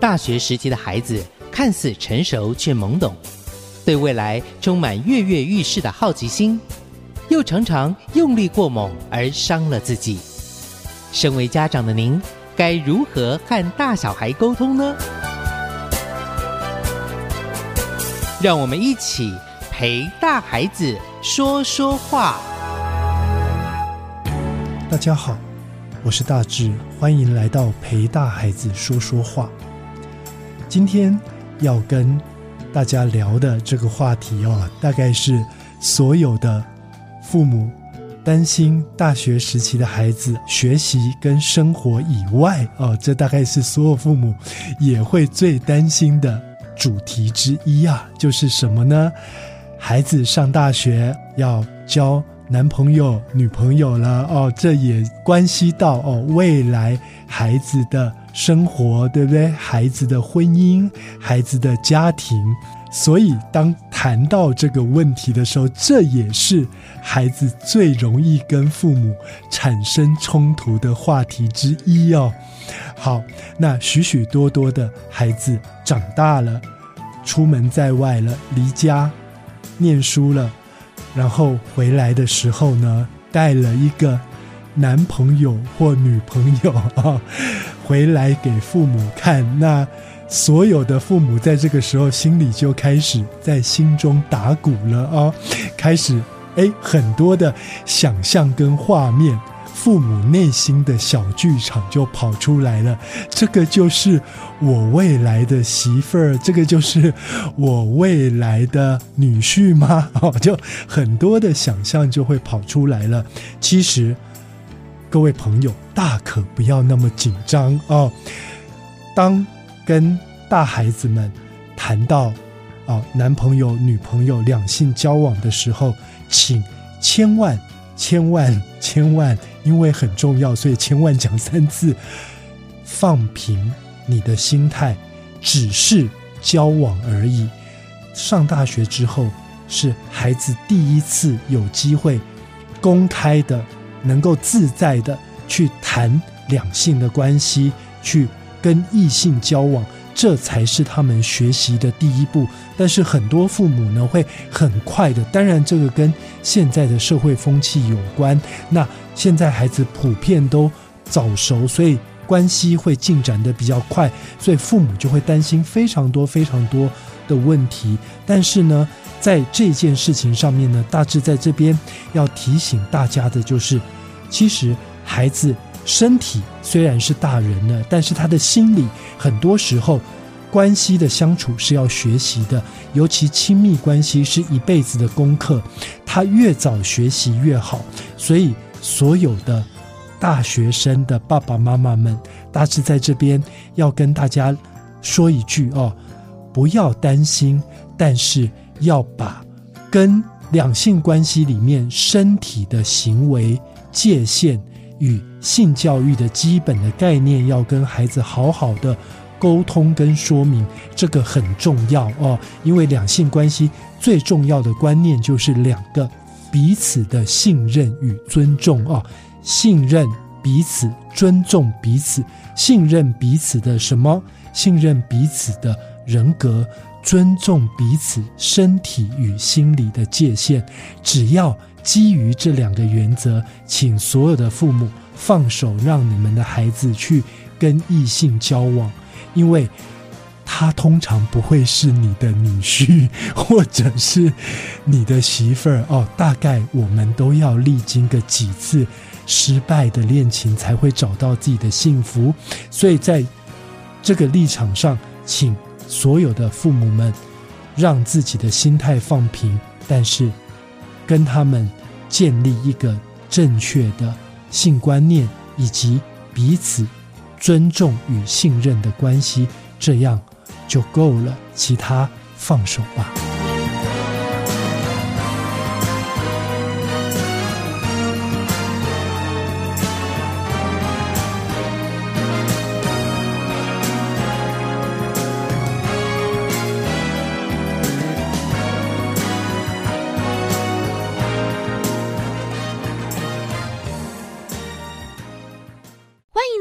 大学时期的孩子看似成熟却懵懂，对未来充满跃跃欲试的好奇心，又常常用力过猛而伤了自己。身为家长的您，该如何和大小孩沟通呢？让我们一起陪大孩子说说话。大家好，我是大志，欢迎来到陪大孩子说说话。今天要跟大家聊的这个话题哦，大概是所有的父母。担心大学时期的孩子学习跟生活以外哦，这大概是所有父母也会最担心的主题之一啊，就是什么呢？孩子上大学要交男朋友、女朋友了哦，这也关系到哦未来孩子的生活，对不对？孩子的婚姻、孩子的家庭。所以，当谈到这个问题的时候，这也是孩子最容易跟父母产生冲突的话题之一哦。好，那许许多多的孩子长大了，出门在外了，离家念书了，然后回来的时候呢，带了一个男朋友或女朋友啊，回来给父母看那。所有的父母在这个时候心里就开始在心中打鼓了啊、哦，开始哎很多的想象跟画面，父母内心的小剧场就跑出来了。这个就是我未来的媳妇儿，这个就是我未来的女婿吗？哦，就很多的想象就会跑出来了。其实各位朋友大可不要那么紧张哦，当。跟大孩子们谈到啊、哦，男朋友、女朋友两性交往的时候，请千万、千万、千万，因为很重要，所以千万讲三次，放平你的心态，只是交往而已。上大学之后，是孩子第一次有机会公开的、能够自在的去谈两性的关系，去。跟异性交往，这才是他们学习的第一步。但是很多父母呢，会很快的，当然这个跟现在的社会风气有关。那现在孩子普遍都早熟，所以关系会进展得比较快，所以父母就会担心非常多非常多的问题。但是呢，在这件事情上面呢，大致在这边要提醒大家的就是，其实孩子。身体虽然是大人了，但是他的心理很多时候关系的相处是要学习的，尤其亲密关系是一辈子的功课，他越早学习越好。所以所有的大学生的爸爸妈妈们，大致在这边要跟大家说一句哦，不要担心，但是要把跟两性关系里面身体的行为界限。与性教育的基本的概念，要跟孩子好好的沟通跟说明，这个很重要哦。因为两性关系最重要的观念就是两个彼此的信任与尊重哦，信任彼此，尊重彼此，信任彼此的什么？信任彼此的人格，尊重彼此身体与心理的界限。只要。基于这两个原则，请所有的父母放手，让你们的孩子去跟异性交往，因为他通常不会是你的女婿或者是你的媳妇儿哦。大概我们都要历经个几次失败的恋情，才会找到自己的幸福。所以在这个立场上，请所有的父母们让自己的心态放平，但是跟他们。建立一个正确的性观念，以及彼此尊重与信任的关系，这样就够了。其他放手吧。